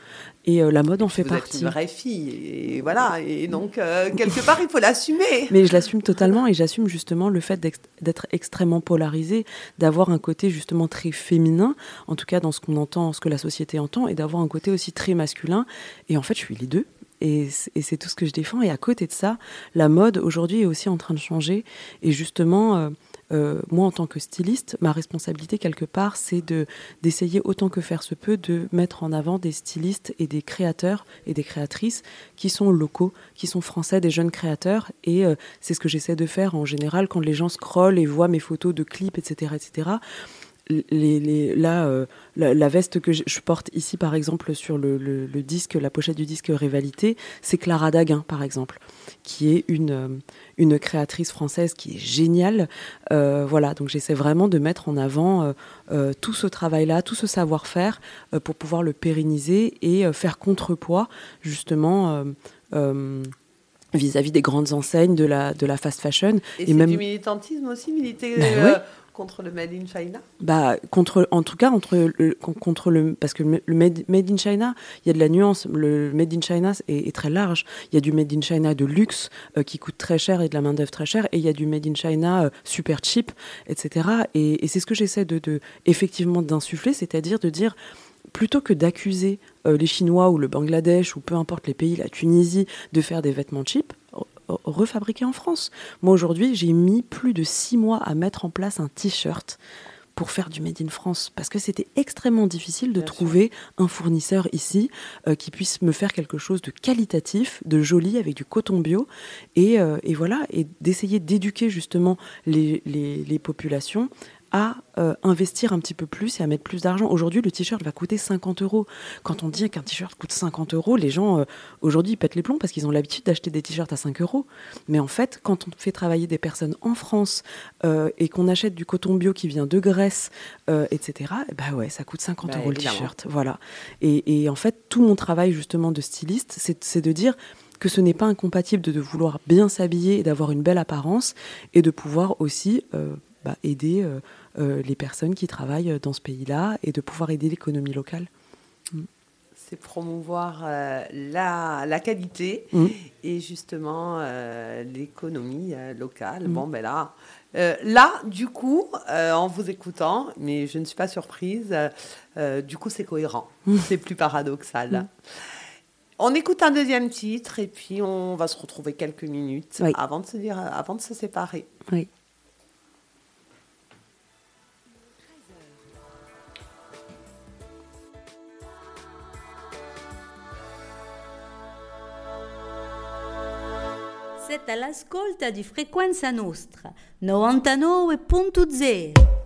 Et euh, la mode en fait vous êtes partie. une vraie fille. Et voilà. Et donc, euh, quelque part, il faut l'assumer. (laughs) Mais je l'assume totalement et j'assume justement le fait d'être extrêmement polarisé, d'avoir un côté justement très féminin, en tout cas dans ce qu'on entend, ce que la société entend, et d'avoir un côté aussi très masculin. Et en fait, je suis les deux. Et c'est tout ce que je défends. Et à côté de ça, la mode aujourd'hui est aussi en train de changer. Et justement, euh, euh, moi en tant que styliste, ma responsabilité quelque part, c'est de d'essayer autant que faire se peut de mettre en avant des stylistes et des créateurs et des créatrices qui sont locaux, qui sont français, des jeunes créateurs. Et euh, c'est ce que j'essaie de faire en général quand les gens scrollent et voient mes photos de clips, etc., etc. Les, les- là, euh, la, la veste que je, je porte ici, par exemple, sur le, le- le disque, la pochette du disque Rivalité, c'est Clara Daguin, par exemple, qui est une, euh, une créatrice française qui est géniale. Euh, voilà, donc j'essaie vraiment de mettre en avant euh, tout ce travail-là, tout ce savoir-faire pour pouvoir le pérenniser et faire contrepoids, justement. vis-à-vis des grandes enseignes de la, de la fast fashion. Et, Et c'est même- du militantisme aussi, militer Ben euh. Contre le Made in China? Bah, contre, en tout cas, entre contre le, parce que le made, in China, il y a de la nuance. Le Made in China est, très large. Il y a du Made in China de luxe euh, qui coûte très cher et de la main d'œuvre très chère, et il y a du Made in China euh, super cheap, etc. Et, c'est ce que j'essaie de, de effectivement d'insuffler, c'est-à-dire de dire plutôt que d'accuser euh, les Chinois ou le Bangladesh ou peu importe les pays, la Tunisie, de faire des vêtements cheap, re- refabriqués en France. Moi aujourd'hui, j'ai mis plus de six mois à mettre en place un t-shirt pour faire du Made in France parce que c'était extrêmement difficile de Bien sûr. trouver un fournisseur ici euh, qui puisse me faire quelque chose de qualitatif, de joli avec du coton bio et, euh, et voilà et d'essayer d'éduquer justement les, les- les populations à euh, investir un petit peu plus et à mettre plus d'argent. Aujourd'hui, le t-shirt va coûter 50 euros. Quand on dit qu'un t-shirt coûte 50 euros, les gens, euh, aujourd'hui, ils pètent les plombs parce qu'ils ont l'habitude d'acheter des t-shirts à 5 euros. Mais en fait, quand on fait travailler des personnes en France euh, et qu'on achète du coton bio qui vient de Grèce, etc., eh ben ouais, ça coûte 50 Bah, euros le t-shirt. Voilà. Et, et en fait, tout mon travail justement de styliste, c'est c'est de dire que ce n'est pas incompatible de, de vouloir bien s'habiller et d'avoir une belle apparence et de pouvoir aussi euh, bah, aider euh, euh, les personnes qui travaillent dans ce pays-là et de pouvoir aider l'économie locale. C'est promouvoir euh, la, la qualité Mm. et justement euh, l'économie euh, locale. Mm. Bon, ben là, là, du coup, en vous écoutant, mais je ne suis pas surprise, du coup, c'est cohérent. C'est plus paradoxal. Mm. On écoute un deuxième titre et puis on va se retrouver quelques minutes Oui. avant, de se dire, avant de se séparer. Oui. Siete all'ascolta di Frequenza Nostra 99.0.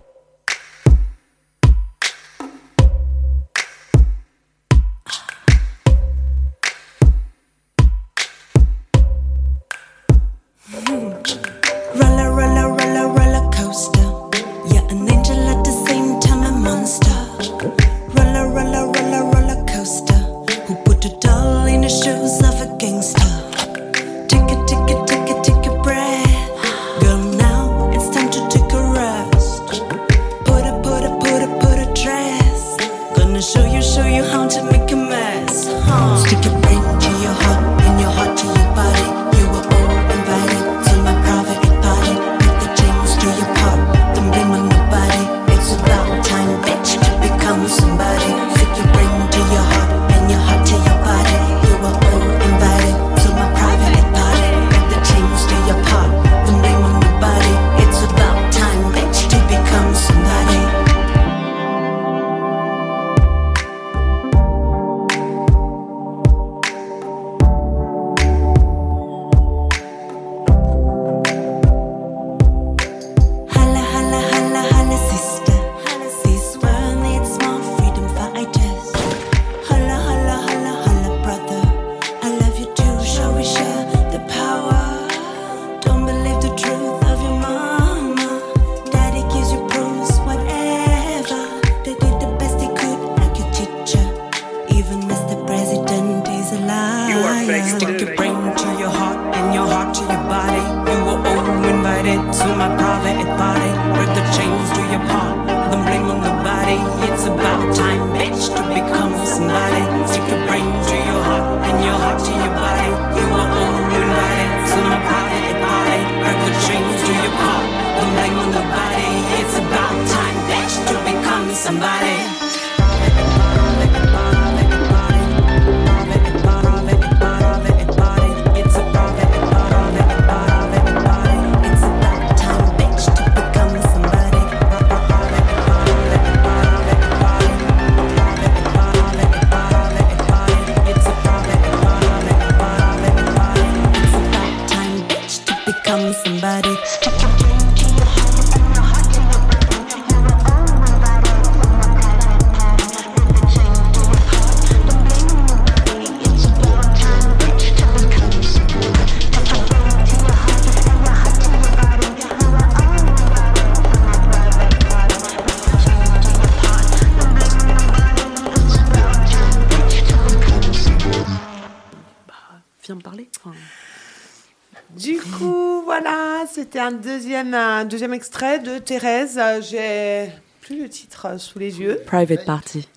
Du coup, voilà, c'était un deuxième, un deuxième extrait de Thérèse. J'ai plus le titre sous les yeux. Private Party.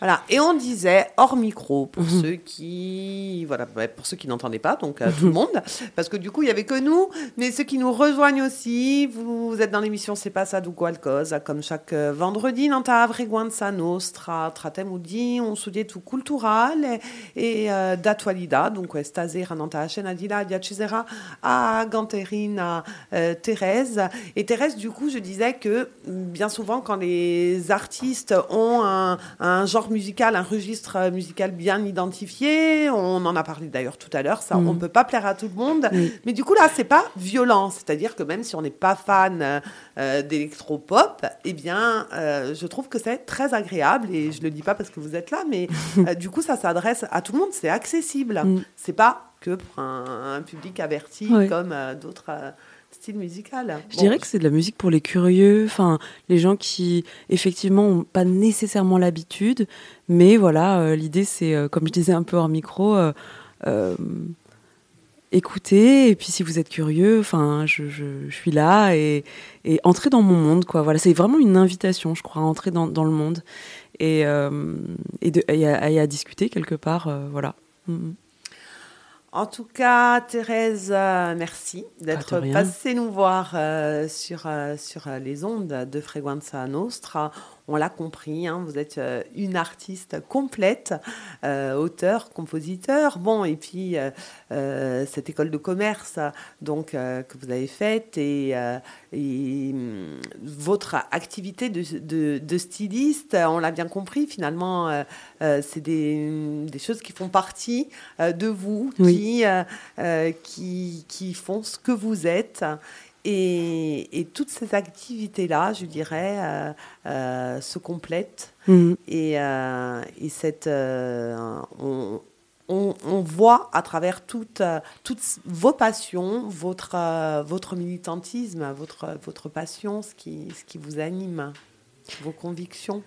Voilà. Et on disait hors micro pour Mhm. ceux qui, voilà, ouais, pour ceux qui n'entendaient pas, donc euh, tout le monde, (laughs) parce que du coup il y avait que nous, mais ceux qui nous rejoignent aussi, vous, êtes dans l'émission C'est pas ça du qualcosa, comme chaque euh, vendredi, nanta avreguanza nostra, tratem di un sudieto culturale e eh, d'attualità, dunque stasera nanta scena di là, diacesera a Ganterina euh, Thérèse. Et Thérèse, du coup, je disais que bien souvent, quand les artistes ont un, un genre musical, un registre euh, musical bien identifié, on en a parlé d'ailleurs tout à l'heure, ça, Mm. on peut pas plaire à tout le monde. Oui. Mais du coup, là, c'est pas violent. C'est-à-dire que même si on n'est pas fan euh, d'électropop, eh bien, euh, je trouve que c'est très agréable. Et je le dis pas parce que vous êtes là, mais (laughs) euh, du coup, ça s'adresse à tout le monde. C'est accessible. Mm. C'est pas que pour un, un public averti comme d'autres styles musicaux. Je dirais que c'est de la musique pour les curieux, enfin les gens qui effectivement n'ont pas nécessairement l'habitude, mais voilà, euh, l'idée c'est, euh, comme je disais un peu hors micro, euh, euh, écouter et puis si vous êtes curieux, enfin je, je- je suis là et, et entrer dans mon monde quoi. Voilà, c'est vraiment une invitation, je crois, à entrer dans, dans le monde et, euh, et, de, et à, et à discuter quelque part, euh, voilà. Mm. En tout cas, Thérèse, euh, merci d'être passée nous voir euh, sur, euh, sur les ondes de Freguenza Nostra. On l'a compris, hein, vous êtes euh, une artiste complète, euh, auteur, compositeur. Bon, et puis euh, cette école de commerce donc euh, que vous avez faite et, et, hum, votre activité de, de- de styliste, on l'a bien compris, finalement, c'est des, des choses qui font partie de vous, Oui. qui, qui, qui font ce que vous êtes. Et, et toutes ces activités-là, je dirais, euh, euh, se complètent. Mm. Et, euh, et cette, on, on, on voit à travers toutes, toutes vos passions, votre, votre militantisme, votre, votre passion, ce qui, ce qui vous anime, vos convictions.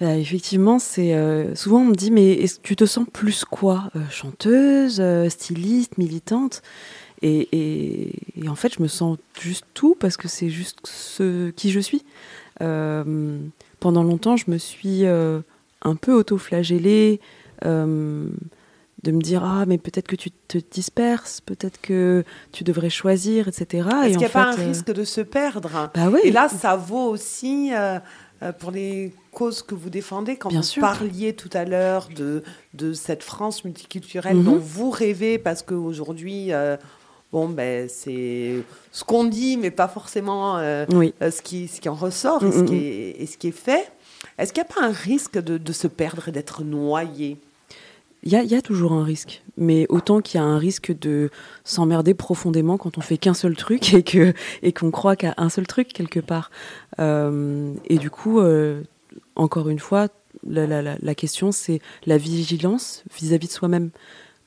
Bah, effectivement, c'est euh, souvent on me dit mais est-ce que tu te sens plus quoi? Euh, Chanteuse, euh, styliste, militante? Et, et- et en fait, je me sens juste tout parce que c'est juste ce qui je suis. Euh, pendant longtemps, je me suis euh, un peu auto-flagellée euh, de me dire ah mais peut-être que tu te disperses, peut-être que tu devrais choisir, etc. Est-ce et qu'il n'y a pas un risque de se perdre? Bah ouais. Et là, ça vaut aussi pour les causes que vous défendez. Quand Bien vous sûr. parliez tout à l'heure de, de cette France multiculturelle Mhm. dont vous rêvez, parce qu'aujourd'hui, euh, bon, ben, c'est ce qu'on dit, mais pas forcément euh, oui. euh, ce, qui, ce qui en ressort et, Mhm, ce qui est, et ce qui est fait. Est-ce qu'il n'y a pas un risque de, de se perdre et d'être noyé? Il y y a toujours un risque, mais autant qu'il y a un risque de s'emmerder profondément quand on fait qu'un seul truc et que et qu'on croit qu'à un seul truc quelque part. Euh, et du coup, euh, encore une fois, la, la- la- la question c'est la vigilance vis-à-vis de soi-même.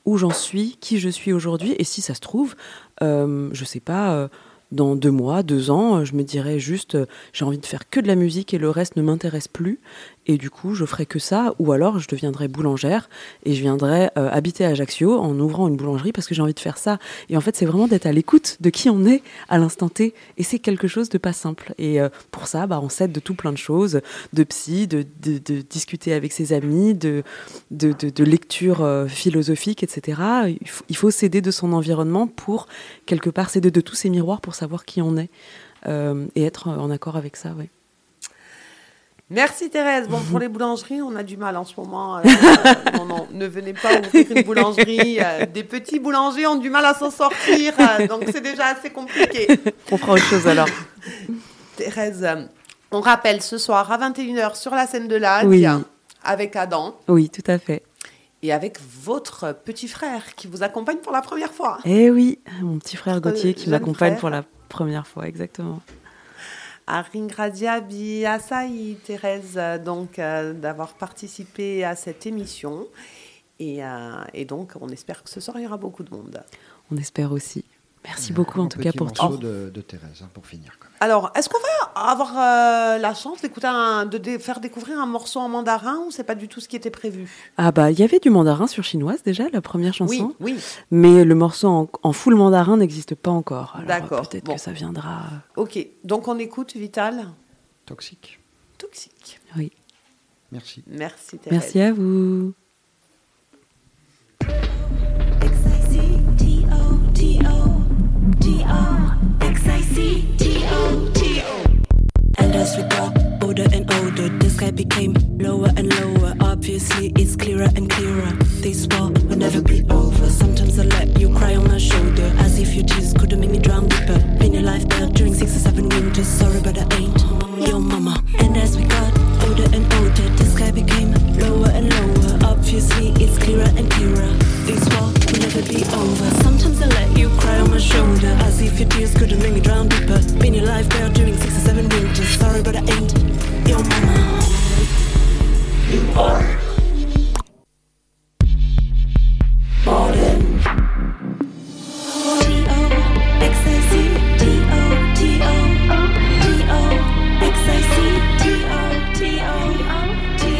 Où j'en suis, qui je suis aujourd'hui, et si ça se trouve, euh, je sais pas. euh, dans deux mois, deux ans, je me dirais juste, euh, j'ai envie de faire que de la musique et le reste ne m'intéresse plus. Et du coup, je ferai que ça, ou alors je deviendrai boulangère et je viendrai euh, habiter à Ajaccio en ouvrant une boulangerie parce que j'ai envie de faire ça. Et en fait, c'est vraiment d'être à l'écoute de qui on est à l'instant T. Et c'est quelque chose de pas simple. Et euh, pour ça, bah, on s'aide de tout plein de choses, de psy, de, de, discuter avec ses amis, de, de, de, lecture euh, philosophique, etc. Il faut, s'aider de son environnement pour, quelque part, s'aider de tous ces miroirs pour savoir qui on est et être en accord avec ça. Merci Thérèse. Bon, pour les boulangeries, on a du mal en ce moment. euh, (laughs) non, non, ne venez pas ouvrir une boulangerie. euh, des petits boulangers ont du mal à s'en sortir. euh, donc c'est déjà assez compliqué. On fera autre chose alors. Thérèse, on rappelle ce soir à 21h sur la scène de l'Ade Oui. avec Adam Oui, tout à fait. et avec votre petit frère qui vous accompagne pour la première fois. Eh oui, mon petit frère Gauthier qui m'accompagne pour la première fois, exactement. À Ringradiabi Asahi, Thérèse, euh, donc euh, d'avoir participé à cette émission. Et, euh, et donc, on espère que ce soir, il y aura beaucoup de monde. On espère aussi. Merci beaucoup en tout cas pour tout. de, de Thérèse, hein, pour finir. Quand même. Alors, est-ce qu'on va avoir euh, la chance d'écouter un, de dé- faire découvrir un morceau en mandarin ou c'est pas du tout ce qui était prévu? Ah bah, il y avait du mandarin sur chinoise déjà, la première chanson. Oui, oui. Mais le morceau en, en full mandarin n'existe pas encore. D'accord, Peut-être bon. que ça viendra. Ok, donc on écoute Vital. Toxique. Toxique. Oui. Merci. Merci Thérèse. Merci à vous. As we got older and older, the sky became lower and lower. Obviously, it's clearer and clearer. This war will never be over. Sometimes I let you cry on my shoulder, as if your tears could have made me drown deeper. Been your life there during six or seven winters. Sorry, but I ain't your mama. And as we got older and older, the sky became lower and lower. Obviously, it's clearer and clearer. This war will never be over. Sometimes I let you cry on my shoulder. I see if your tears couldn't make me drown deeper. Been your life there during six or seven winters. Sorry, but I ain't your mama. You are.